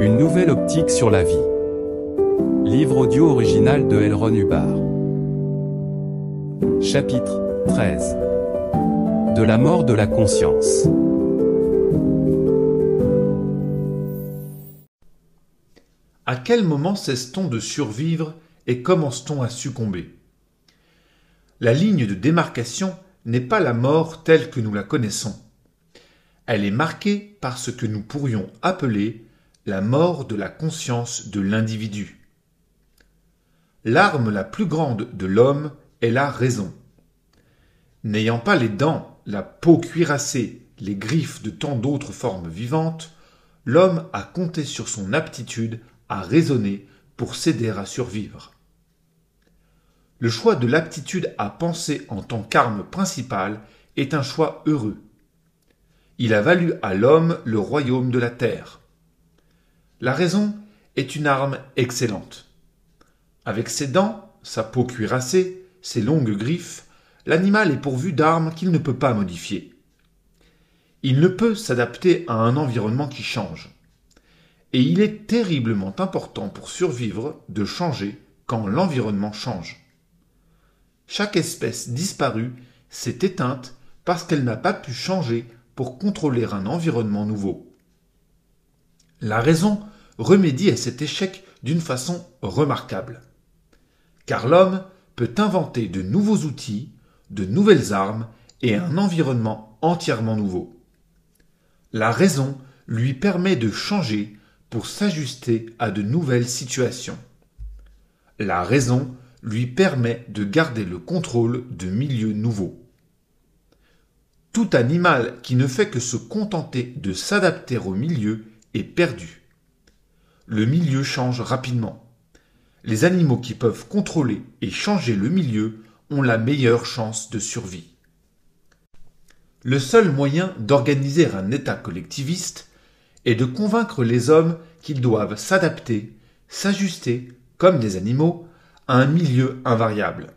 Une nouvelle optique sur la vie. Livre audio original de Elron Hubbard. Chapitre 13. De la mort de la conscience. À quel moment cesse-t-on de survivre et commence-t-on à succomber? La ligne de démarcation n'est pas la mort telle que nous la connaissons. Elle est marquée par ce que nous pourrions appeler la mort de la conscience de l'individu. L'arme la plus grande de l'homme est la raison. N'ayant pas les dents, la peau cuirassée, les griffes de tant d'autres formes vivantes, l'homme a compté sur son aptitude à raisonner pour s'aider à survivre. Le choix de l'aptitude à penser en tant qu'arme principale est un choix heureux. Il a valu à l'homme le royaume de la terre. La raison est une arme excellente. Avec ses dents, sa peau cuirassée, ses longues griffes, l'animal est pourvu d'armes qu'il ne peut pas modifier. Il ne peut s'adapter à un environnement qui change. Et il est terriblement important pour survivre de changer quand l'environnement change. Chaque espèce disparue s'est éteinte parce qu'elle n'a pas pu changer pour contrôler un environnement nouveau. La raison remédie à cet échec d'une façon remarquable. Car l'homme peut inventer de nouveaux outils, de nouvelles armes et un environnement entièrement nouveau. La raison lui permet de changer pour s'ajuster à de nouvelles situations. La raison lui permet de garder le contrôle de milieux nouveaux. Tout animal qui ne fait que se contenter de s'adapter au milieu est perdu. Le milieu change rapidement. Les animaux qui peuvent contrôler et changer le milieu ont la meilleure chance de survie. Le seul moyen d'organiser un État collectiviste est de convaincre les hommes qu'ils doivent s'adapter, s'ajuster, comme des animaux, à un milieu invariable.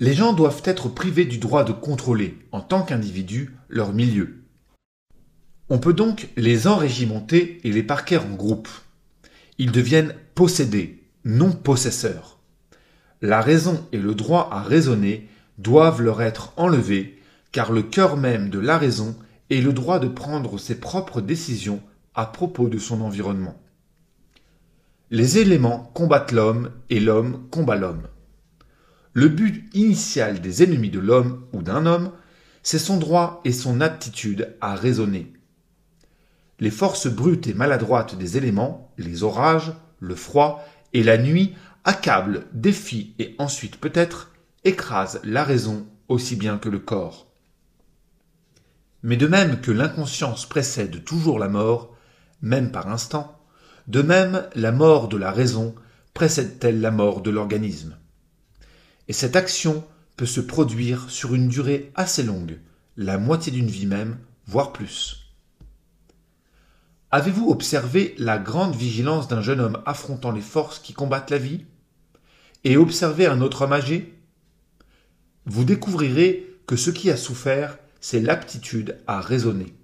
Les gens doivent être privés du droit de contrôler, en tant qu'individus, leur milieu. On peut donc les enrégimenter et les parquer en groupe. Ils deviennent possédés, non possesseurs. La raison et le droit à raisonner doivent leur être enlevés, car le cœur même de la raison est le droit de prendre ses propres décisions à propos de son environnement. Les éléments combattent l'homme et l'homme combat l'homme. Le but initial des ennemis de l'homme ou d'un homme, c'est son droit et son aptitude à raisonner. Les forces brutes et maladroites des éléments, les orages, le froid et la nuit accablent, défient et ensuite peut-être écrasent la raison aussi bien que le corps. Mais de même que l'inconscience précède toujours la mort, même par instant, de même la mort de la raison précède-t-elle la mort de l'organisme. Et cette action peut se produire sur une durée assez longue, la moitié d'une vie même, voire plus. Avez-vous observé la grande vigilance d'un jeune homme affrontant les forces qui combattent la vie Et observé un autre homme âgé? Vous découvrirez que ce qui a souffert, c'est l'aptitude à raisonner.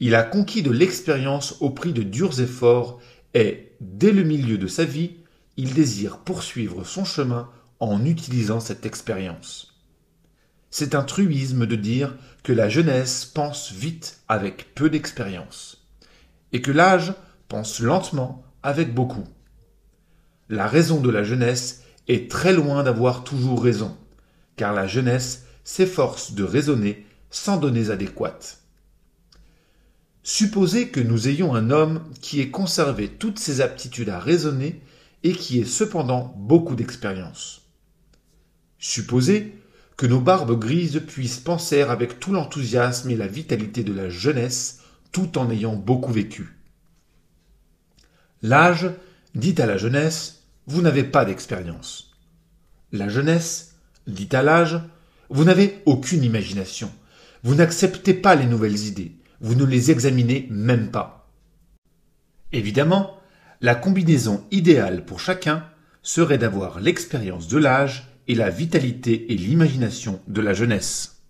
Il a conquis de l'expérience au prix de durs efforts et, dès le milieu de sa vie, il désire poursuivre son chemin en utilisant cette expérience. C'est un truisme de dire que la jeunesse pense vite avec peu d'expérience, et que l'âge pense lentement avec beaucoup. La raison de la jeunesse est très loin d'avoir toujours raison, car la jeunesse s'efforce de raisonner sans données adéquates. Supposez que nous ayons un homme qui ait conservé toutes ses aptitudes à raisonner et qui ait cependant beaucoup d'expérience. Supposez que nos barbes grises puissent penser avec tout l'enthousiasme et la vitalité de la jeunesse tout en ayant beaucoup vécu. L'âge dit à la jeunesse Vous n'avez pas d'expérience. La jeunesse dit à l'âge Vous n'avez aucune imagination. Vous n'acceptez pas les nouvelles idées vous ne les examinez même pas. Évidemment, la combinaison idéale pour chacun serait d'avoir l'expérience de l'âge et la vitalité et l'imagination de la jeunesse.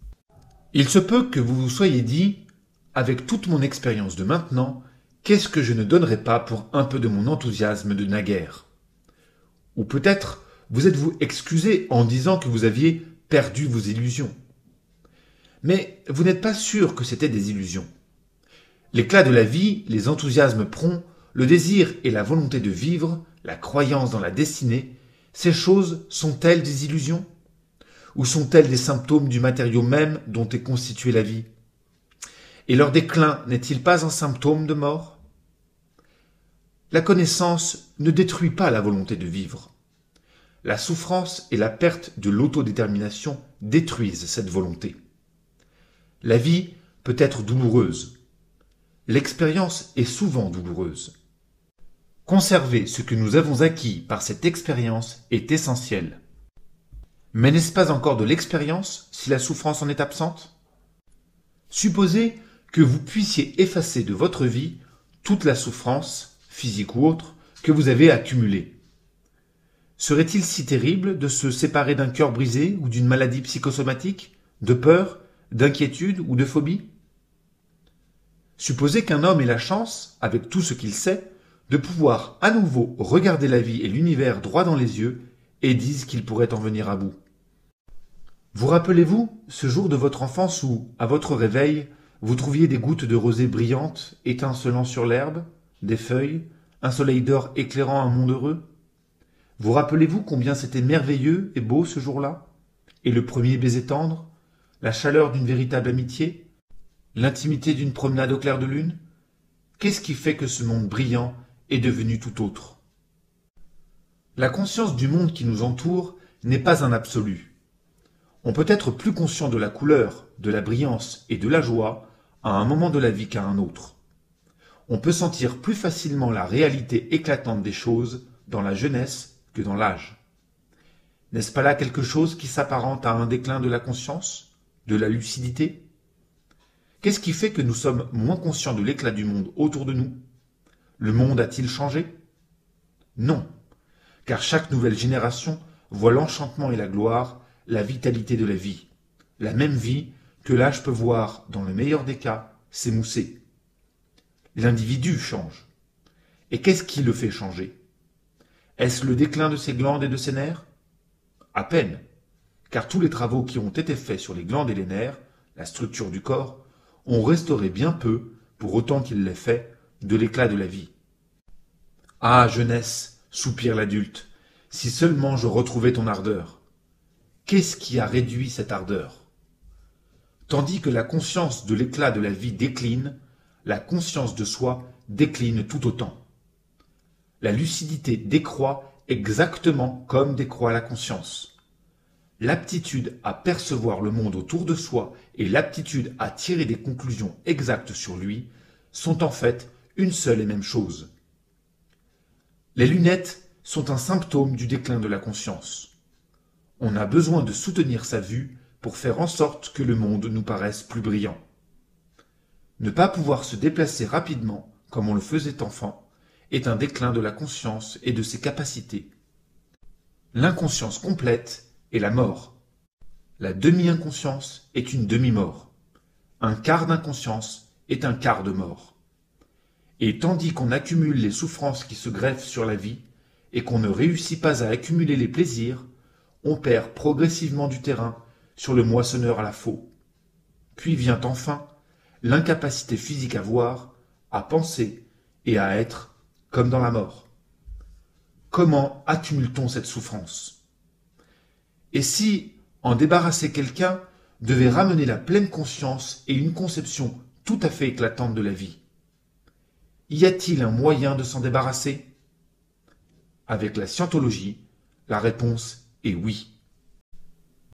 Il se peut que vous vous soyez dit, avec toute mon expérience de maintenant, Qu'est-ce que je ne donnerais pas pour un peu de mon enthousiasme de naguère? Ou peut-être vous êtes-vous excusé en disant que vous aviez perdu vos illusions? Mais vous n'êtes pas sûr que c'était des illusions. L'éclat de la vie, les enthousiasmes prompts, le désir et la volonté de vivre, la croyance dans la destinée, ces choses sont-elles des illusions? Ou sont-elles des symptômes du matériau même dont est constituée la vie? Et leur déclin n'est-il pas un symptôme de mort? La connaissance ne détruit pas la volonté de vivre. La souffrance et la perte de l'autodétermination détruisent cette volonté. La vie peut être douloureuse. L'expérience est souvent douloureuse. Conserver ce que nous avons acquis par cette expérience est essentiel. Mais n'est-ce pas encore de l'expérience si la souffrance en est absente? Supposez que vous puissiez effacer de votre vie toute la souffrance, physique ou autre, que vous avez accumulée. Serait-il si terrible de se séparer d'un cœur brisé ou d'une maladie psychosomatique, de peur, d'inquiétude ou de phobie? Supposez qu'un homme ait la chance, avec tout ce qu'il sait, de pouvoir à nouveau regarder la vie et l'univers droit dans les yeux et dise qu'il pourrait en venir à bout. Vous rappelez-vous ce jour de votre enfance où, à votre réveil, vous trouviez des gouttes de rosée brillantes étincelant sur l'herbe, des feuilles, un soleil d'or éclairant un monde heureux? Vous rappelez-vous combien c'était merveilleux et beau ce jour-là? Et le premier baiser tendre? La chaleur d'une véritable amitié? L'intimité d'une promenade au clair de lune? Qu'est-ce qui fait que ce monde brillant est devenu tout autre? La conscience du monde qui nous entoure n'est pas un absolu. On peut être plus conscient de la couleur, de la brillance et de la joie à un moment de la vie qu'à un autre. On peut sentir plus facilement la réalité éclatante des choses dans la jeunesse que dans l'âge. N'est-ce pas là quelque chose qui s'apparente à un déclin de la conscience, de la lucidité? Qu'est-ce qui fait que nous sommes moins conscients de l'éclat du monde autour de nous? Le monde a-t-il changé? Non, car chaque nouvelle génération voit l'enchantement et la gloire, la vitalité de la vie, la même vie que l'âge peut voir, dans le meilleur des cas, s'émousser. L'individu change. Et qu'est-ce qui le fait changer? Est-ce le déclin de ses glandes et de ses nerfs? À peine, car tous les travaux qui ont été faits sur les glandes et les nerfs, la structure du corps, ont restauré bien peu, pour autant qu'il l'ait fait, de l'éclat de la vie. Ah, jeunesse, soupire l'adulte, si seulement je retrouvais ton ardeur. Qu'est-ce qui a réduit cette ardeur? Tandis que la conscience de l'éclat de la vie décline, la conscience de soi décline tout autant. La lucidité décroît exactement comme décroît la conscience. L'aptitude à percevoir le monde autour de soi et l'aptitude à tirer des conclusions exactes sur lui sont en fait une seule et même chose. Les lunettes sont un symptôme du déclin de la conscience. On a besoin de soutenir sa vue pour faire en sorte que le monde nous paraisse plus brillant. Ne pas pouvoir se déplacer rapidement, comme on le faisait enfant, est un déclin de la conscience et de ses capacités. L'inconscience complète est la mort. La demi-inconscience est une demi-mort. Un quart d'inconscience est un quart de mort. Et tandis qu'on accumule les souffrances qui se greffent sur la vie, et qu'on ne réussit pas à accumuler les plaisirs, on perd progressivement du terrain sur le moissonneur à la faux. Puis vient enfin l'incapacité physique à voir, à penser et à être comme dans la mort. Comment accumule-t-on cette souffrance? Et si en débarrasser quelqu'un devait ramener la pleine conscience et une conception tout à fait éclatante de la vie? Y a-t-il un moyen de s'en débarrasser? Avec la scientologie, la réponse est oui.